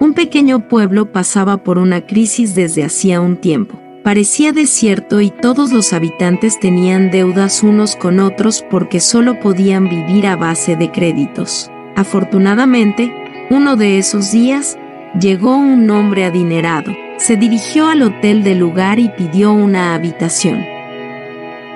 Un pequeño pueblo pasaba por una crisis desde hacía un tiempo. Parecía desierto y todos los habitantes tenían deudas unos con otros porque solo podían vivir a base de créditos. Afortunadamente, uno de esos días, llegó un hombre adinerado. Se dirigió al hotel del lugar y pidió una habitación.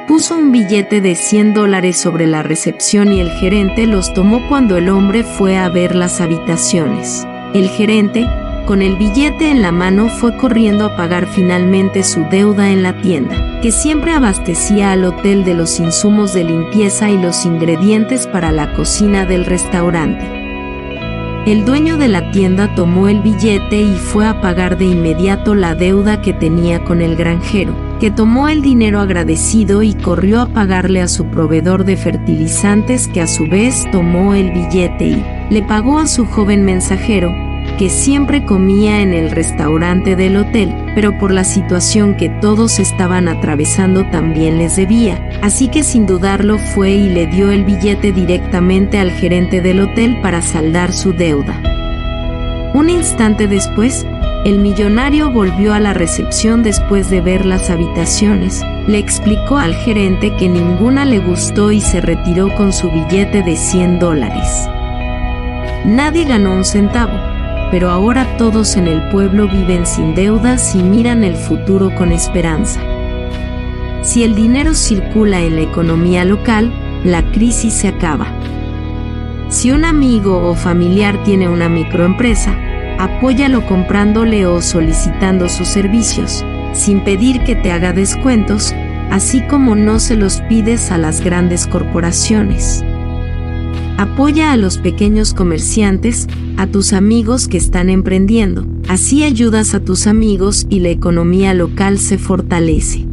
Puso un billete de 100 dólares sobre la recepción y el gerente los tomó cuando el hombre fue a ver las habitaciones. El gerente, con el billete en la mano, fue corriendo a pagar finalmente su deuda en la tienda, que siempre abastecía al hotel de los insumos de limpieza y los ingredientes para la cocina del restaurante. El dueño de la tienda tomó el billete y fue a pagar de inmediato la deuda que tenía con el granjero, que tomó el dinero agradecido y corrió a pagarle a su proveedor de fertilizantes que a su vez tomó el billete y le pagó a su joven mensajero, que siempre comía en el restaurante del hotel, pero por la situación que todos estaban atravesando también les debía, así que sin dudarlo fue y le dio el billete directamente al gerente del hotel para saldar su deuda. Un instante después, el millonario volvió a la recepción después de ver las habitaciones, le explicó al gerente que ninguna le gustó y se retiró con su billete de 100 dólares. Nadie ganó un centavo pero ahora todos en el pueblo viven sin deudas y miran el futuro con esperanza. Si el dinero circula en la economía local, la crisis se acaba. Si un amigo o familiar tiene una microempresa, apóyalo comprándole o solicitando sus servicios, sin pedir que te haga descuentos, así como no se los pides a las grandes corporaciones. Apoya a los pequeños comerciantes, a tus amigos que están emprendiendo. Así ayudas a tus amigos y la economía local se fortalece.